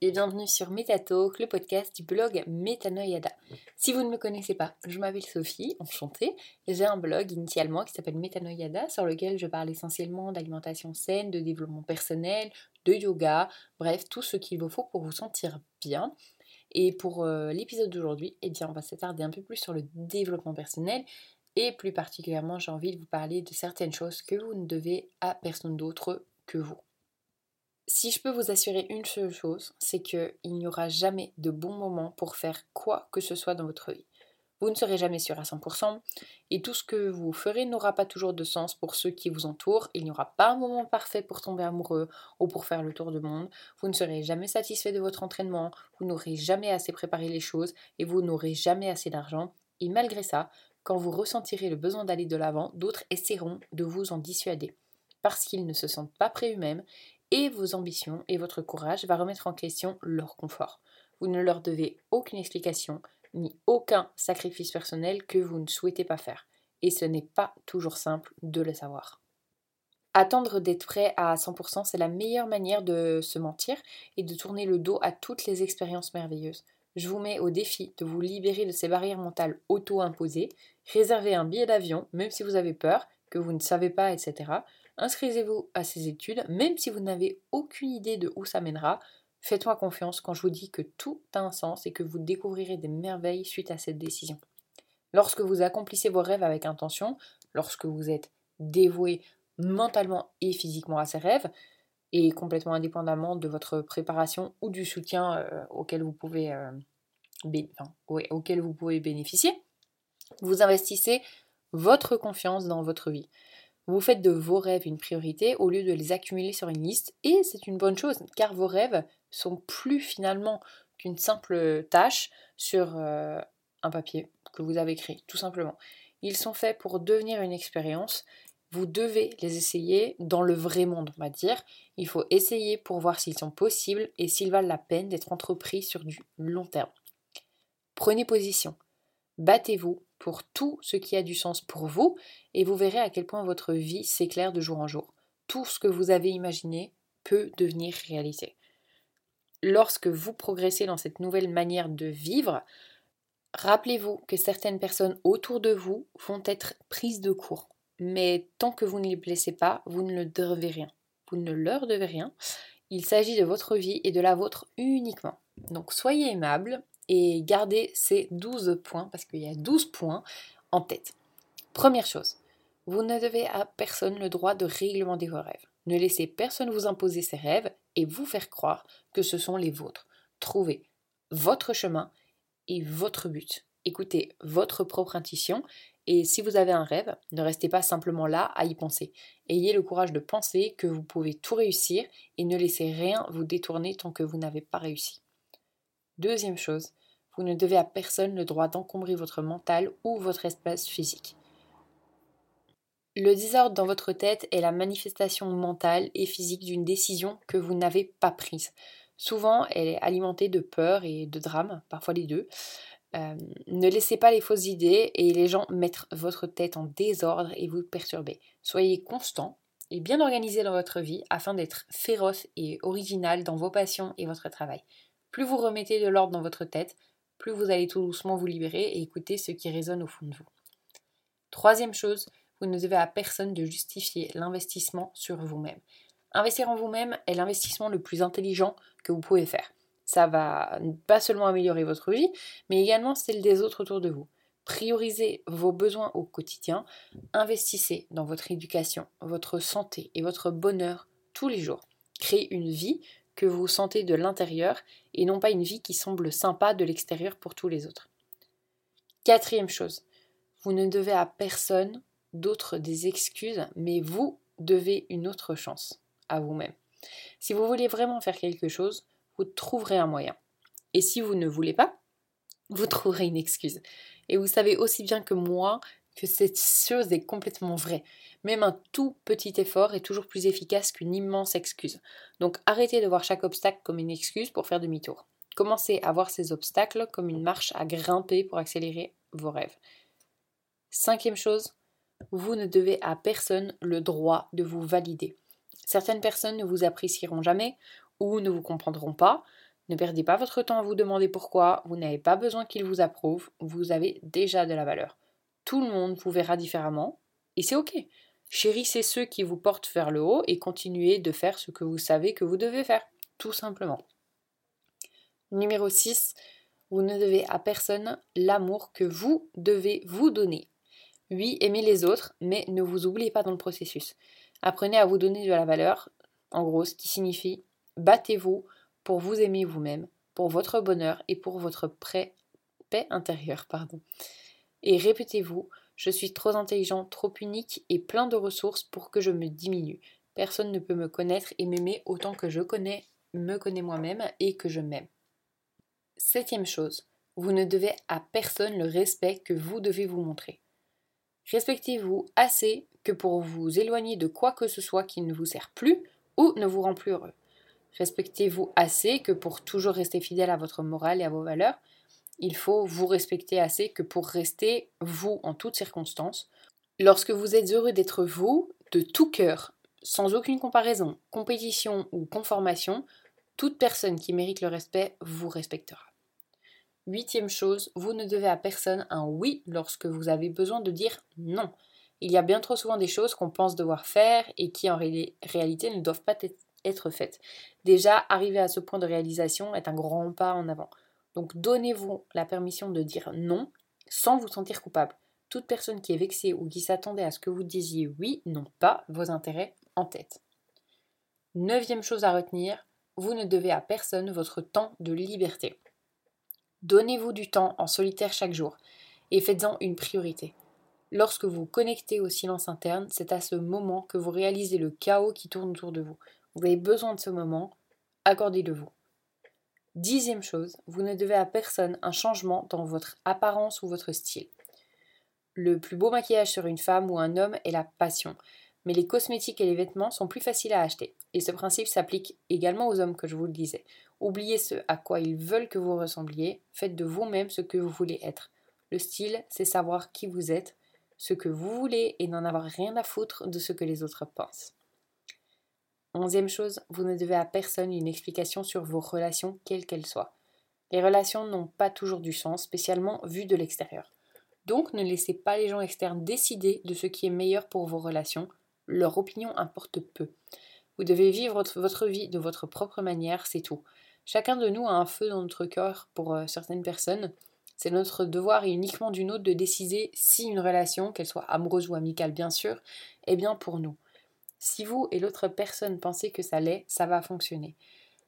et bienvenue sur Metatalk, le podcast du blog Metanoyada. Si vous ne me connaissez pas, je m'appelle Sophie, enchantée. J'ai un blog initialement qui s'appelle Metanoyada sur lequel je parle essentiellement d'alimentation saine, de développement personnel, de yoga, bref, tout ce qu'il vous faut pour vous sentir bien. Et pour euh, l'épisode d'aujourd'hui, eh bien, on va s'attarder un peu plus sur le développement personnel et plus particulièrement, j'ai envie de vous parler de certaines choses que vous ne devez à personne d'autre que vous. Si je peux vous assurer une seule chose, c'est qu'il n'y aura jamais de bon moment pour faire quoi que ce soit dans votre vie. Vous ne serez jamais sûr à 100% et tout ce que vous ferez n'aura pas toujours de sens pour ceux qui vous entourent. Il n'y aura pas un moment parfait pour tomber amoureux ou pour faire le tour du monde. Vous ne serez jamais satisfait de votre entraînement, vous n'aurez jamais assez préparé les choses et vous n'aurez jamais assez d'argent. Et malgré ça, quand vous ressentirez le besoin d'aller de l'avant, d'autres essaieront de vous en dissuader parce qu'ils ne se sentent pas prêts eux-mêmes et vos ambitions et votre courage va remettre en question leur confort. Vous ne leur devez aucune explication ni aucun sacrifice personnel que vous ne souhaitez pas faire. Et ce n'est pas toujours simple de le savoir. Attendre d'être prêt à 100%, c'est la meilleure manière de se mentir et de tourner le dos à toutes les expériences merveilleuses. Je vous mets au défi de vous libérer de ces barrières mentales auto-imposées, réservez un billet d'avion, même si vous avez peur, que vous ne savez pas, etc. Inscrivez-vous à ces études, même si vous n'avez aucune idée de où ça mènera. Faites-moi confiance quand je vous dis que tout a un sens et que vous découvrirez des merveilles suite à cette décision. Lorsque vous accomplissez vos rêves avec intention, lorsque vous êtes dévoué mentalement et physiquement à ces rêves, et complètement indépendamment de votre préparation ou du soutien euh, euh, auquel vous pouvez bénéficier, vous investissez votre confiance dans votre vie. Vous faites de vos rêves une priorité au lieu de les accumuler sur une liste et c'est une bonne chose car vos rêves sont plus finalement qu'une simple tâche sur euh, un papier que vous avez créé, tout simplement. Ils sont faits pour devenir une expérience. Vous devez les essayer dans le vrai monde, on va dire. Il faut essayer pour voir s'ils sont possibles et s'ils valent la peine d'être entrepris sur du long terme. Prenez position. Battez-vous pour tout ce qui a du sens pour vous et vous verrez à quel point votre vie s'éclaire de jour en jour. Tout ce que vous avez imaginé peut devenir réalité. Lorsque vous progressez dans cette nouvelle manière de vivre, rappelez-vous que certaines personnes autour de vous vont être prises de court. Mais tant que vous ne les blessez pas, vous ne devez rien. Vous ne leur devez rien. Il s'agit de votre vie et de la vôtre uniquement. Donc soyez aimable et gardez ces 12 points, parce qu'il y a 12 points en tête. Première chose, vous ne devez à personne le droit de réglementer vos rêves. Ne laissez personne vous imposer ses rêves et vous faire croire que ce sont les vôtres. Trouvez votre chemin et votre but. Écoutez votre propre intuition et si vous avez un rêve, ne restez pas simplement là à y penser. Ayez le courage de penser que vous pouvez tout réussir et ne laissez rien vous détourner tant que vous n'avez pas réussi. Deuxième chose, vous ne devez à personne le droit d'encombrer votre mental ou votre espace physique. Le désordre dans votre tête est la manifestation mentale et physique d'une décision que vous n'avez pas prise. Souvent, elle est alimentée de peur et de drame, parfois les deux. Euh, ne laissez pas les fausses idées et les gens mettre votre tête en désordre et vous perturber. Soyez constant et bien organisé dans votre vie afin d'être féroce et original dans vos passions et votre travail. Plus vous remettez de l'ordre dans votre tête, plus vous allez tout doucement vous libérer et écouter ce qui résonne au fond de vous. Troisième chose, vous ne devez à personne de justifier l'investissement sur vous-même. Investir en vous-même est l'investissement le plus intelligent que vous pouvez faire. Ça va pas seulement améliorer votre vie, mais également celle des autres autour de vous. Priorisez vos besoins au quotidien, investissez dans votre éducation, votre santé et votre bonheur tous les jours. Créez une vie que vous sentez de l'intérieur et non pas une vie qui semble sympa de l'extérieur pour tous les autres. Quatrième chose, vous ne devez à personne d'autre des excuses, mais vous devez une autre chance à vous-même. Si vous voulez vraiment faire quelque chose, vous trouverez un moyen. Et si vous ne voulez pas, vous trouverez une excuse. Et vous savez aussi bien que moi que cette chose est complètement vraie. Même un tout petit effort est toujours plus efficace qu'une immense excuse. Donc arrêtez de voir chaque obstacle comme une excuse pour faire demi-tour. Commencez à voir ces obstacles comme une marche à grimper pour accélérer vos rêves. Cinquième chose, vous ne devez à personne le droit de vous valider. Certaines personnes ne vous apprécieront jamais ou ne vous comprendront pas. Ne perdez pas votre temps à vous demander pourquoi, vous n'avez pas besoin qu'ils vous approuvent, vous avez déjà de la valeur. Tout le monde vous verra différemment, et c'est ok. Chérissez ceux qui vous portent vers le haut et continuez de faire ce que vous savez que vous devez faire, tout simplement. Numéro 6, vous ne devez à personne l'amour que vous devez vous donner. Oui, aimez les autres, mais ne vous oubliez pas dans le processus. Apprenez à vous donner de la valeur, en gros, ce qui signifie battez-vous pour vous aimer vous-même, pour votre bonheur et pour votre paix intérieure. Pardon. Et répétez-vous, je suis trop intelligent, trop unique et plein de ressources pour que je me diminue. Personne ne peut me connaître et m'aimer autant que je connais, me connais moi-même et que je m'aime. Septième chose, vous ne devez à personne le respect que vous devez vous montrer. Respectez-vous assez que pour vous éloigner de quoi que ce soit qui ne vous sert plus ou ne vous rend plus heureux. Respectez-vous assez que pour toujours rester fidèle à votre morale et à vos valeurs. Il faut vous respecter assez que pour rester vous en toutes circonstances. Lorsque vous êtes heureux d'être vous, de tout cœur, sans aucune comparaison, compétition ou conformation, toute personne qui mérite le respect vous respectera. Huitième chose, vous ne devez à personne un oui lorsque vous avez besoin de dire non. Il y a bien trop souvent des choses qu'on pense devoir faire et qui en réalité ne doivent pas être faites. Déjà, arriver à ce point de réalisation est un grand pas en avant. Donc donnez-vous la permission de dire non sans vous sentir coupable. Toute personne qui est vexée ou qui s'attendait à ce que vous disiez oui n'ont pas vos intérêts en tête. Neuvième chose à retenir, vous ne devez à personne votre temps de liberté. Donnez-vous du temps en solitaire chaque jour et faites-en une priorité. Lorsque vous vous connectez au silence interne, c'est à ce moment que vous réalisez le chaos qui tourne autour de vous. Vous avez besoin de ce moment, accordez-le-vous. Dixième chose, vous ne devez à personne un changement dans votre apparence ou votre style. Le plus beau maquillage sur une femme ou un homme est la passion, mais les cosmétiques et les vêtements sont plus faciles à acheter. Et ce principe s'applique également aux hommes que je vous le disais. Oubliez ce à quoi ils veulent que vous ressembliez, faites de vous-même ce que vous voulez être. Le style, c'est savoir qui vous êtes, ce que vous voulez et n'en avoir rien à foutre de ce que les autres pensent. Onzième chose, vous ne devez à personne une explication sur vos relations, quelles qu'elles soient. Les relations n'ont pas toujours du sens, spécialement vues de l'extérieur. Donc ne laissez pas les gens externes décider de ce qui est meilleur pour vos relations, leur opinion importe peu. Vous devez vivre votre vie de votre propre manière, c'est tout. Chacun de nous a un feu dans notre cœur pour euh, certaines personnes. C'est notre devoir et uniquement du nôtre de décider si une relation, qu'elle soit amoureuse ou amicale bien sûr, est bien pour nous. Si vous et l'autre personne pensez que ça l'est, ça va fonctionner.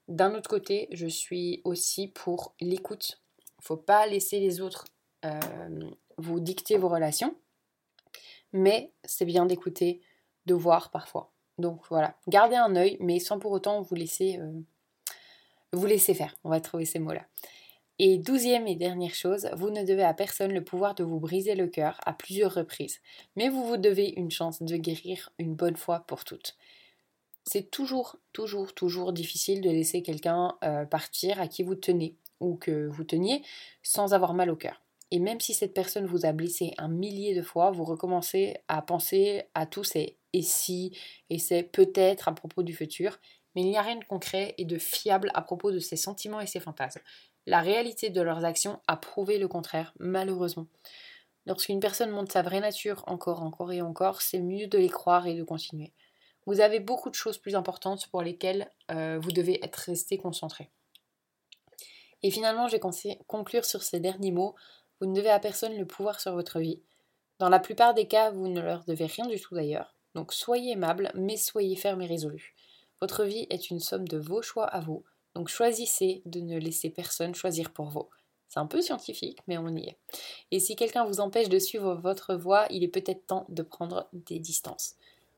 D'un autre côté, je suis aussi pour l'écoute. Faut pas laisser les autres euh, vous dicter vos relations, mais c'est bien d'écouter, de voir parfois. Donc voilà, gardez un œil, mais sans pour autant vous laisser euh, vous laissez faire, on va trouver ces mots-là. Et douzième et dernière chose, vous ne devez à personne le pouvoir de vous briser le cœur à plusieurs reprises, mais vous vous devez une chance de guérir une bonne fois pour toutes. C'est toujours, toujours, toujours difficile de laisser quelqu'un euh, partir à qui vous tenez ou que vous teniez sans avoir mal au cœur. Et même si cette personne vous a blessé un millier de fois, vous recommencez à penser à tous ces et si et c'est peut-être à propos du futur mais il n'y a rien de concret et de fiable à propos de ces sentiments et ces fantasmes. La réalité de leurs actions a prouvé le contraire, malheureusement. Lorsqu'une personne montre sa vraie nature encore, encore et encore, c'est mieux de les croire et de continuer. Vous avez beaucoup de choses plus importantes pour lesquelles euh, vous devez être resté concentré. Et finalement, je vais conclure sur ces derniers mots. Vous ne devez à personne le pouvoir sur votre vie. Dans la plupart des cas, vous ne leur devez rien du tout d'ailleurs. Donc soyez aimable, mais soyez ferme et résolu. Votre vie est une somme de vos choix à vous, donc choisissez de ne laisser personne choisir pour vous. C'est un peu scientifique, mais on y est. Et si quelqu'un vous empêche de suivre votre voie, il est peut-être temps de prendre des distances.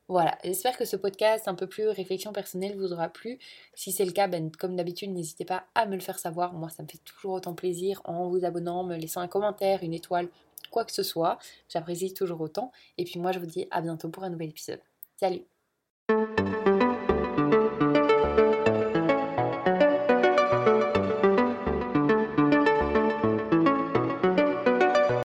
Voilà, j'espère que ce podcast un peu plus réflexion personnelle vous aura plu. Si c'est le cas, ben, comme d'habitude, n'hésitez pas à me le faire savoir. Moi, ça me fait toujours autant plaisir en vous abonnant, me laissant un commentaire, une étoile, quoi que ce soit. J'apprécie toujours autant. Et puis moi, je vous dis à bientôt pour un nouvel épisode. Salut